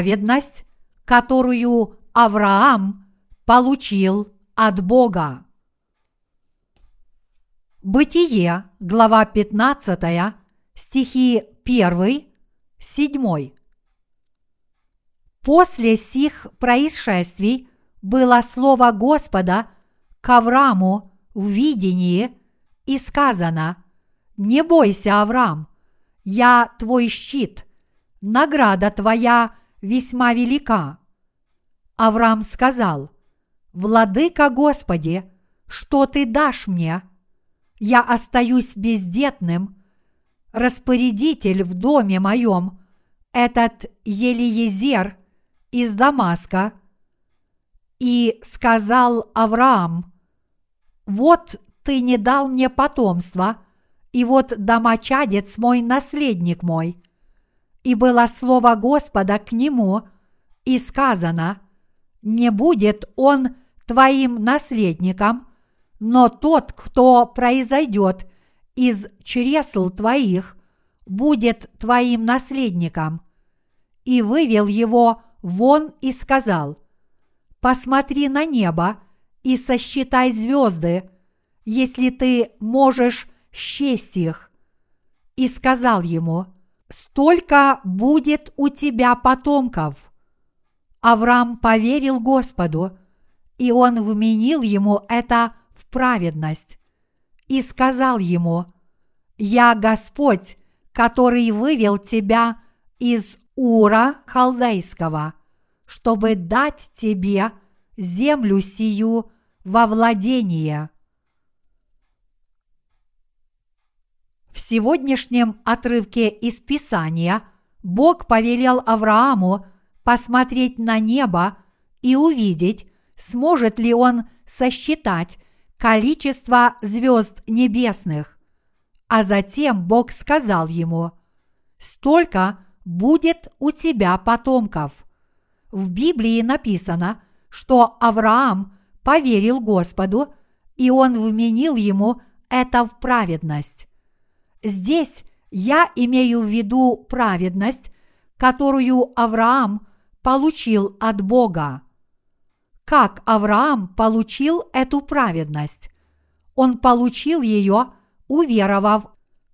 праведность, которую Авраам получил от Бога. Бытие, глава 15, стихи 1, 7. После сих происшествий было слово Господа к Аврааму в видении и сказано «Не бойся, Авраам, я твой щит, награда твоя весьма велика». Авраам сказал «Владыка Господи, что ты дашь мне? Я остаюсь бездетным, распорядитель в доме моем, этот Елиезер из Дамаска, и сказал Авраам, «Вот ты не дал мне потомства, и вот домочадец мой наследник мой». И было слово Господа к нему, и сказано, «Не будет он твоим наследником, но тот, кто произойдет из чресл твоих, будет твоим наследником». И вывел его вон и сказал, «Посмотри на небо и сосчитай звезды, если ты можешь счесть их». И сказал ему, «Столько будет у тебя потомков». Авраам поверил Господу, и он вменил ему это в праведность, и сказал ему, «Я Господь, который вывел тебя из Ура Халдейского, чтобы дать тебе землю сию во владение». В сегодняшнем отрывке из Писания Бог повелел Аврааму посмотреть на небо и увидеть, сможет ли он сосчитать количество звезд небесных. А затем Бог сказал ему, «Столько будет у тебя потомков». В Библии написано, что Авраам поверил Господу, и он вменил ему это в праведность. Здесь я имею в виду праведность, которую Авраам получил от Бога. Как Авраам получил эту праведность? Он получил ее, уверовав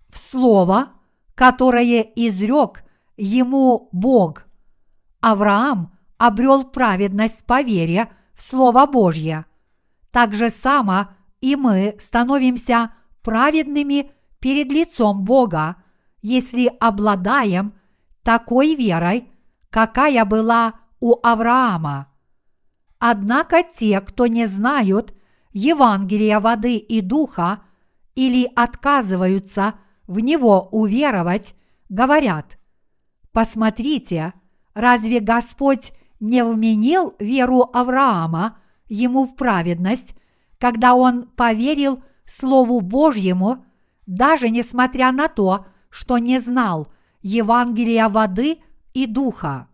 в Слово, которое изрек ему Бог. Авраам обрел праведность по вере в Слово Божье. Так же само и мы становимся праведными перед лицом Бога, если обладаем такой верой, какая была у Авраама. Однако те, кто не знают Евангелия воды и духа или отказываются в него уверовать, говорят, «Посмотрите, разве Господь не вменил веру Авраама ему в праведность, когда он поверил Слову Божьему, даже несмотря на то, что не знал Евангелия воды и духа?»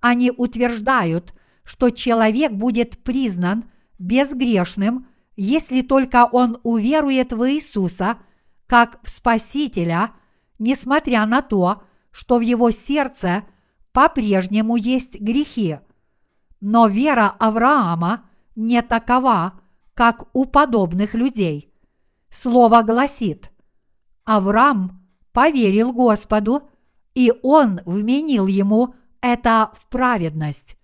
Они утверждают, что человек будет признан безгрешным, если только он уверует в Иисуса как в Спасителя, несмотря на то, что в его сердце по-прежнему есть грехи. Но вера Авраама не такова, как у подобных людей. Слово гласит, Авраам поверил Господу, и он вменил ему это в праведность.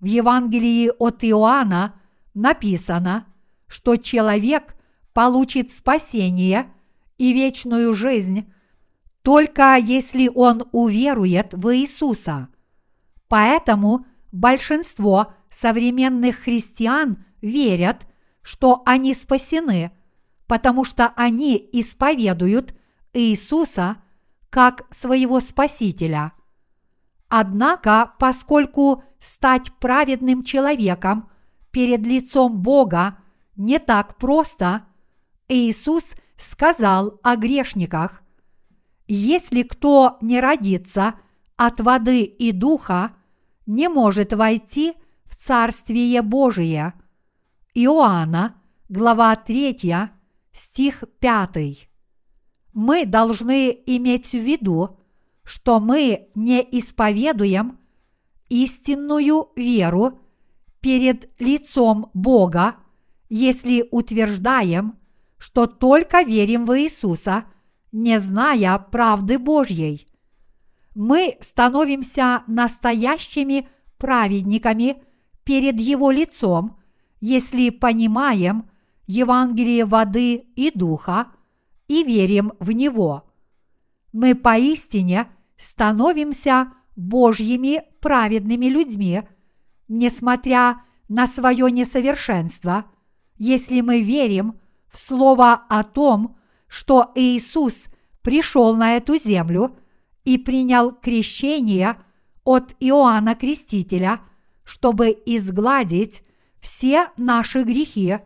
В Евангелии от Иоанна написано, что человек получит спасение и вечную жизнь только если он уверует в Иисуса. Поэтому большинство современных христиан верят, что они спасены, потому что они исповедуют Иисуса как своего Спасителя – Однако, поскольку стать праведным человеком перед лицом Бога не так просто, Иисус сказал о грешниках, «Если кто не родится от воды и духа, не может войти в Царствие Божие». Иоанна, глава 3, стих 5. Мы должны иметь в виду, что мы не исповедуем истинную веру перед лицом Бога, если утверждаем, что только верим в Иисуса, не зная правды Божьей. Мы становимся настоящими праведниками перед Его лицом, если понимаем Евангелие воды и духа и верим в Него. Мы поистине становимся Божьими праведными людьми, несмотря на свое несовершенство, если мы верим в Слово о том, что Иисус пришел на эту землю и принял крещение от Иоанна Крестителя, чтобы изгладить все наши грехи,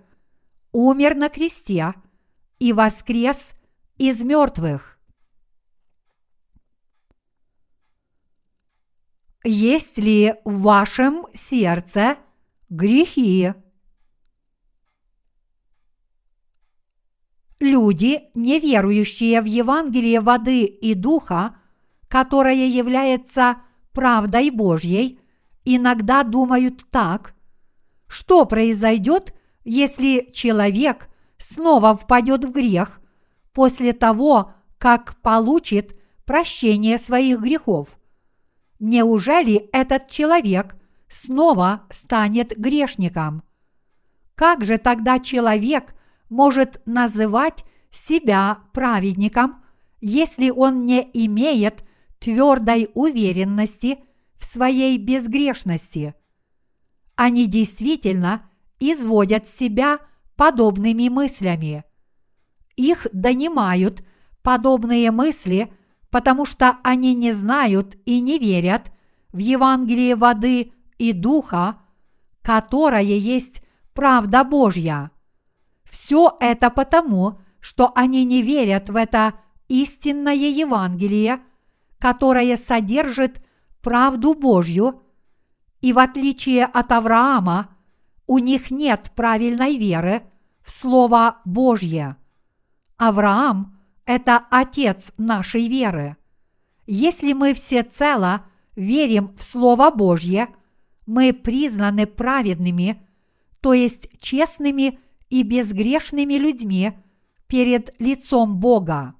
умер на кресте и воскрес из мертвых. Есть ли в вашем сердце грехи? Люди, не верующие в Евангелие воды и духа, которое является правдой Божьей, иногда думают так, что произойдет, если человек снова впадет в грех после того, как получит прощение своих грехов – Неужели этот человек снова станет грешником? Как же тогда человек может называть себя праведником, если он не имеет твердой уверенности в своей безгрешности? Они действительно изводят себя подобными мыслями. Их донимают подобные мысли – потому что они не знают и не верят в Евангелие воды и духа, которое есть правда Божья. Все это потому, что они не верят в это истинное Евангелие, которое содержит правду Божью, и в отличие от Авраама, у них нет правильной веры в Слово Божье. Авраам это Отец нашей веры. Если мы всецело верим в Слово Божье, мы признаны праведными, то есть честными и безгрешными людьми перед лицом Бога.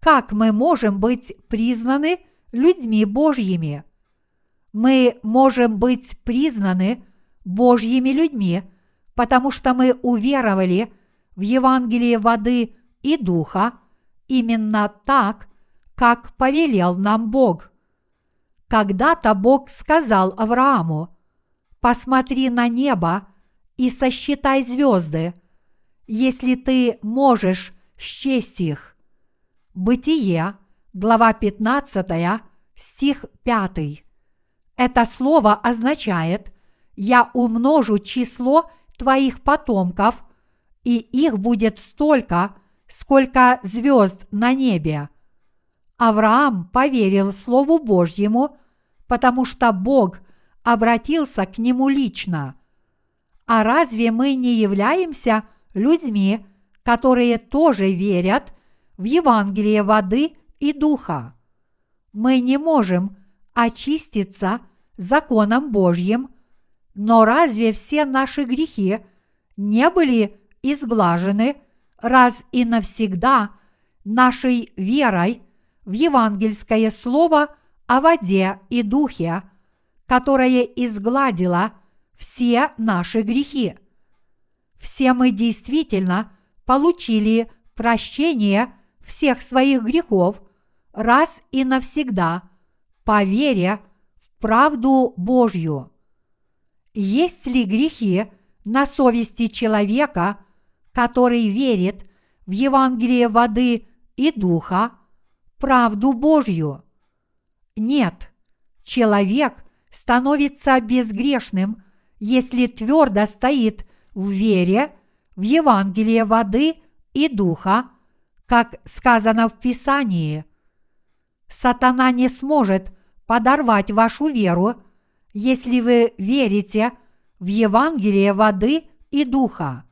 Как мы можем быть признаны людьми Божьими? Мы можем быть признаны Божьими людьми, потому что мы уверовали в Евангелие воды и духа именно так, как повелел нам Бог. Когда-то Бог сказал Аврааму, «Посмотри на небо и сосчитай звезды, если ты можешь счесть их». Бытие, глава 15, стих 5. Это слово означает «Я умножу число твоих потомков, и их будет столько, сколько звезд на небе. Авраам поверил Слову Божьему, потому что Бог обратился к нему лично. А разве мы не являемся людьми, которые тоже верят в Евангелие воды и духа? Мы не можем очиститься законом Божьим, но разве все наши грехи не были изглажены – раз и навсегда нашей верой в евангельское слово о воде и духе, которое изгладило все наши грехи. Все мы действительно получили прощение всех своих грехов раз и навсегда по вере в правду Божью. Есть ли грехи на совести человека – который верит в Евангелие воды и духа, правду Божью. Нет, человек становится безгрешным, если твердо стоит в вере в Евангелие воды и духа, как сказано в Писании. Сатана не сможет подорвать вашу веру, если вы верите в Евангелие воды и духа.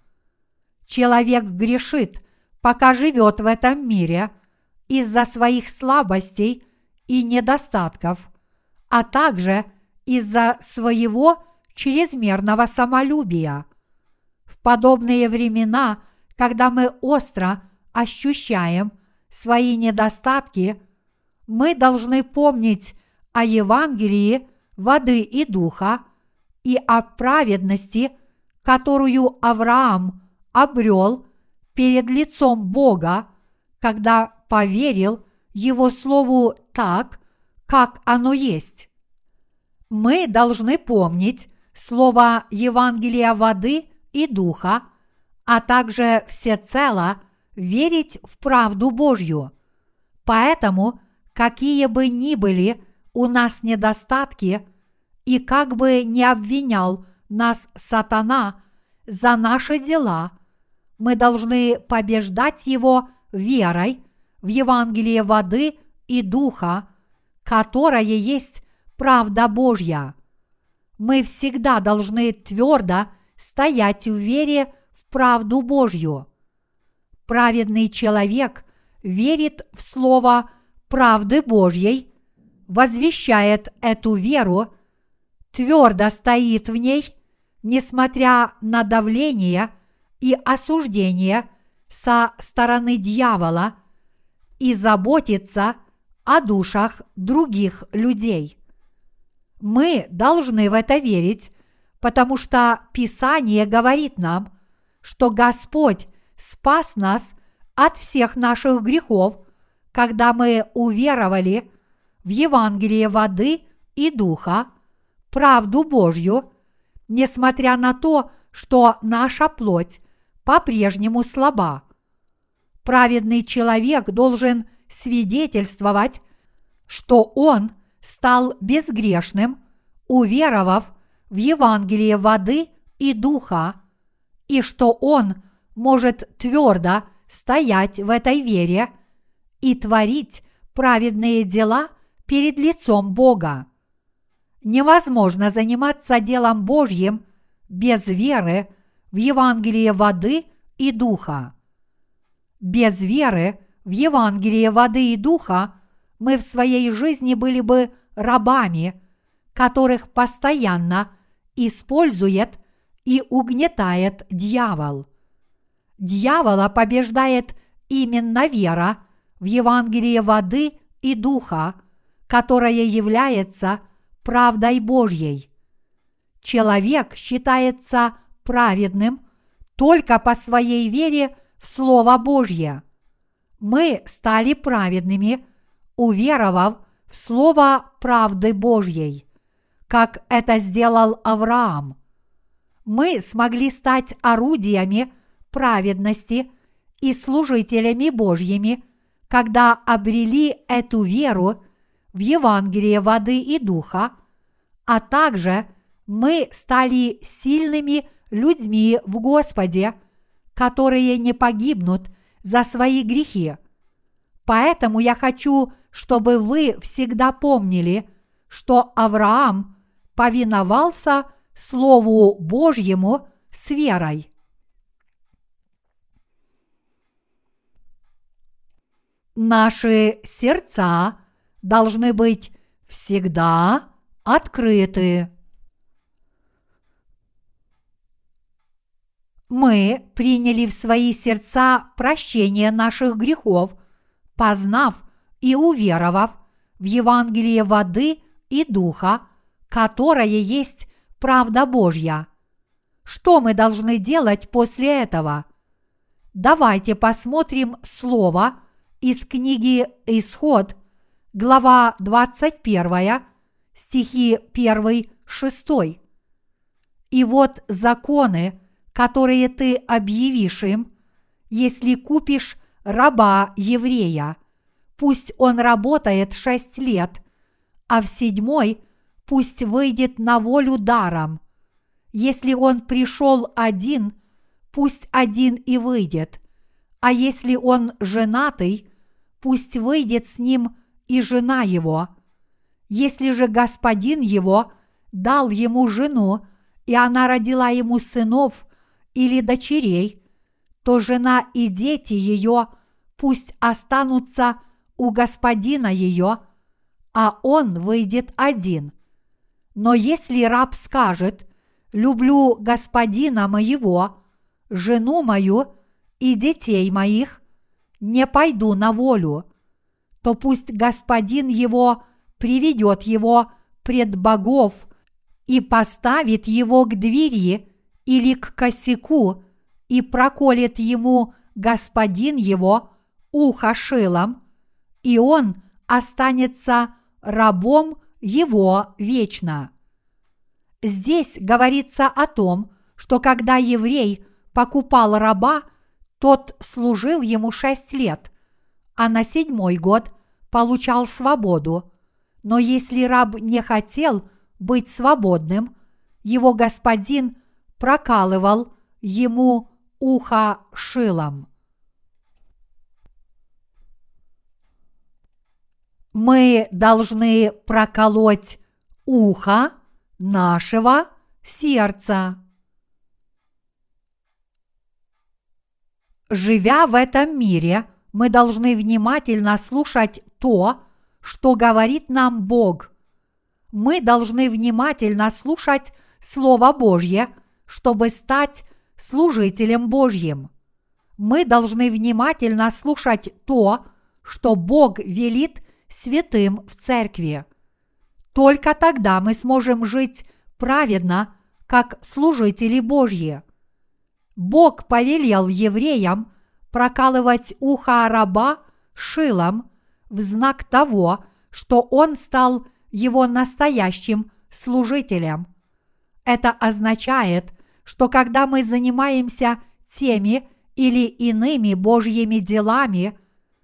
Человек грешит, пока живет в этом мире из-за своих слабостей и недостатков, а также из-за своего чрезмерного самолюбия. В подобные времена, когда мы остро ощущаем свои недостатки, мы должны помнить о Евангелии воды и духа и о праведности, которую Авраам обрел перед лицом Бога, когда поверил Его Слову так, как оно есть. Мы должны помнить слово Евангелия воды и духа, а также всецело верить в правду Божью. Поэтому, какие бы ни были у нас недостатки, и как бы не обвинял нас сатана за наши дела, мы должны побеждать его верой в Евангелие воды и духа, которое есть правда Божья. Мы всегда должны твердо стоять в вере в правду Божью. Праведный человек верит в слово правды Божьей, возвещает эту веру, твердо стоит в ней, несмотря на давление и осуждение со стороны дьявола и заботится о душах других людей. Мы должны в это верить, потому что Писание говорит нам, что Господь спас нас от всех наших грехов, когда мы уверовали в Евангелие воды и духа, правду Божью, несмотря на то, что наша плоть по-прежнему слаба. Праведный человек должен свидетельствовать, что он стал безгрешным, уверовав в Евангелие воды и духа, и что он может твердо стоять в этой вере и творить праведные дела перед лицом Бога. Невозможно заниматься делом Божьим без веры в Евангелие воды и духа. Без веры в Евангелие воды и духа мы в своей жизни были бы рабами, которых постоянно использует и угнетает дьявол. Дьявола побеждает именно вера в Евангелие воды и духа, которая является правдой Божьей. Человек считается праведным только по своей вере в Слово Божье. Мы стали праведными, уверовав в Слово правды Божьей, как это сделал Авраам. Мы смогли стать орудиями праведности и служителями Божьими, когда обрели эту веру в Евангелие воды и духа, а также мы стали сильными людьми в Господе, которые не погибнут за свои грехи. Поэтому я хочу, чтобы вы всегда помнили, что Авраам повиновался Слову Божьему с верой. Наши сердца должны быть всегда открыты. Мы приняли в свои сердца прощение наших грехов, познав и уверовав в Евангелие воды и духа, которое есть правда Божья. Что мы должны делать после этого? Давайте посмотрим слово из книги Исход, глава 21, стихи 1-6. И вот законы, которые ты объявишь им, если купишь раба еврея, пусть он работает шесть лет, а в седьмой пусть выйдет на волю даром. Если он пришел один, пусть один и выйдет, а если он женатый, пусть выйдет с ним и жена его. Если же господин его дал ему жену, и она родила ему сынов или дочерей, то жена и дети ее пусть останутся у господина ее, а он выйдет один. Но если раб скажет, люблю господина моего, жену мою и детей моих, не пойду на волю, то пусть господин его приведет его пред богов и поставит его к двери или к косяку и проколет ему господин его ухо шилом, и он останется рабом его вечно. Здесь говорится о том, что когда еврей покупал раба, тот служил ему шесть лет, а на седьмой год получал свободу. Но если раб не хотел быть свободным, его господин прокалывал ему ухо шилом. Мы должны проколоть ухо нашего сердца. Живя в этом мире, мы должны внимательно слушать то, что говорит нам Бог. Мы должны внимательно слушать Слово Божье, чтобы стать служителем Божьим. Мы должны внимательно слушать то, что Бог велит святым в церкви. Только тогда мы сможем жить праведно, как служители Божьи. Бог повелел евреям прокалывать ухо раба шилом в знак того, что он стал его настоящим служителем. Это означает, что когда мы занимаемся теми или иными Божьими делами,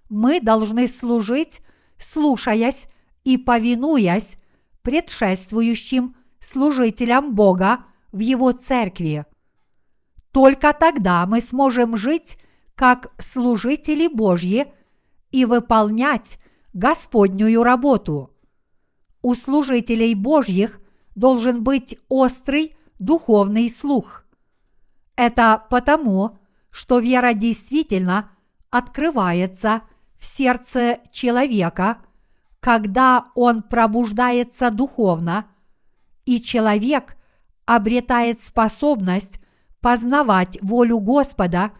мы должны служить, слушаясь и повинуясь предшествующим служителям Бога в Его церкви. Только тогда мы сможем жить как служители Божьи и выполнять Господнюю работу. У служителей Божьих должен быть острый духовный слух. Это потому, что вера действительно открывается в сердце человека, когда он пробуждается духовно, и человек обретает способность познавать волю Господа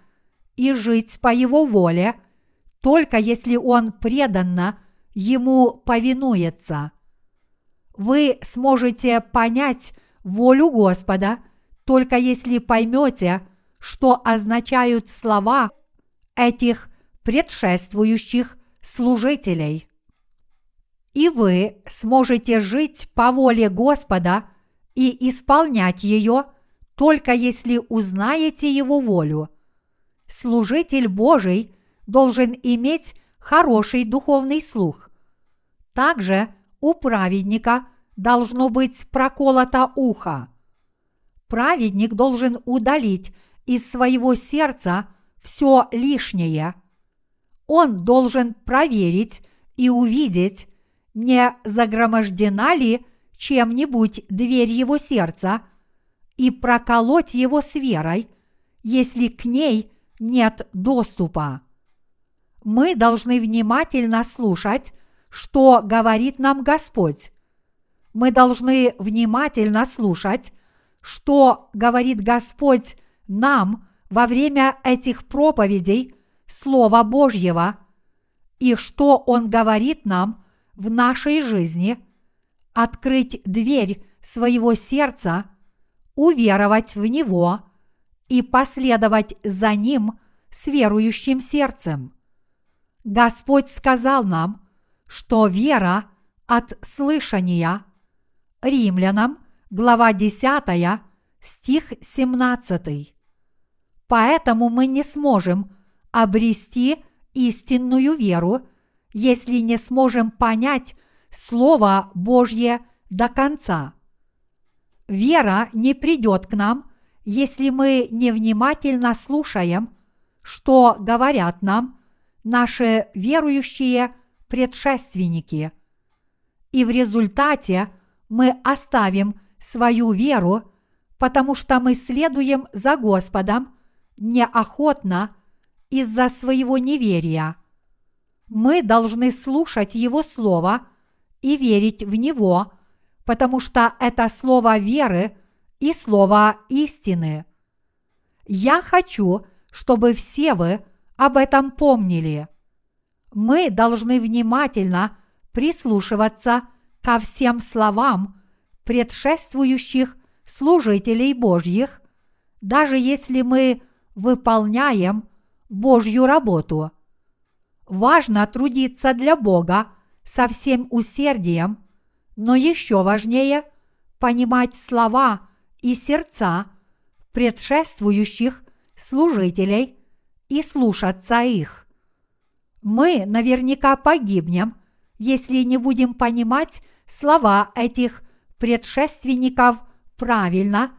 и жить по Его воле, только если он преданно Ему повинуется. Вы сможете понять волю Господа, только если поймете, что означают слова этих предшествующих служителей. И вы сможете жить по воле Господа и исполнять ее, только если узнаете Его волю. Служитель Божий должен иметь хороший духовный слух. Также у праведника должно быть проколото ухо. Праведник должен удалить из своего сердца все лишнее. Он должен проверить и увидеть, не загромождена ли чем-нибудь дверь его сердца и проколоть его с верой, если к ней нет доступа. Мы должны внимательно слушать, что говорит нам Господь. Мы должны внимательно слушать, что говорит Господь нам во время этих проповедей Слова Божьего и что Он говорит нам в нашей жизни, открыть дверь своего сердца, уверовать в Него и последовать за Ним с верующим сердцем. Господь сказал нам, что вера от слышания – Римлянам, глава 10, стих 17. Поэтому мы не сможем обрести истинную веру, если не сможем понять Слово Божье до конца. Вера не придет к нам, если мы невнимательно слушаем, что говорят нам наши верующие предшественники. И в результате – мы оставим свою веру, потому что мы следуем за Господом неохотно из-за своего неверия. Мы должны слушать Его Слово и верить в Него, потому что это слово веры и слово истины. Я хочу, чтобы все вы об этом помнили. Мы должны внимательно прислушиваться ко всем словам предшествующих служителей Божьих, даже если мы выполняем Божью работу. Важно трудиться для Бога со всем усердием, но еще важнее понимать слова и сердца предшествующих служителей и слушаться их. Мы наверняка погибнем, если не будем понимать слова этих предшественников правильно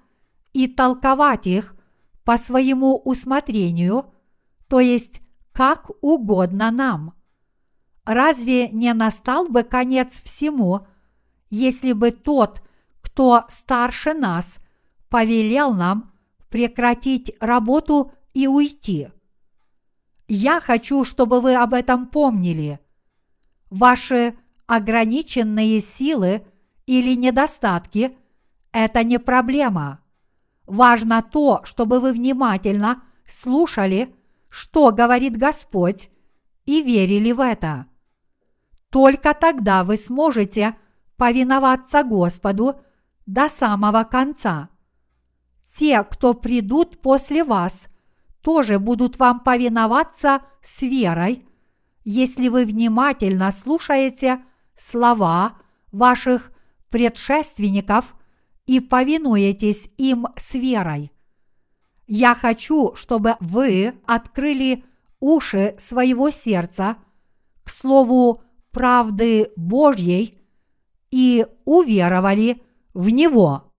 и толковать их по своему усмотрению, то есть как угодно нам. Разве не настал бы конец всему, если бы тот, кто старше нас, повелел нам прекратить работу и уйти? Я хочу, чтобы вы об этом помнили. Ваши ограниченные силы или недостатки – это не проблема. Важно то, чтобы вы внимательно слушали, что говорит Господь, и верили в это. Только тогда вы сможете повиноваться Господу до самого конца. Те, кто придут после вас, тоже будут вам повиноваться с верой, если вы внимательно слушаете слова ваших предшественников и повинуетесь им с верой. Я хочу, чтобы вы открыли уши своего сердца к слову правды Божьей и уверовали в Него.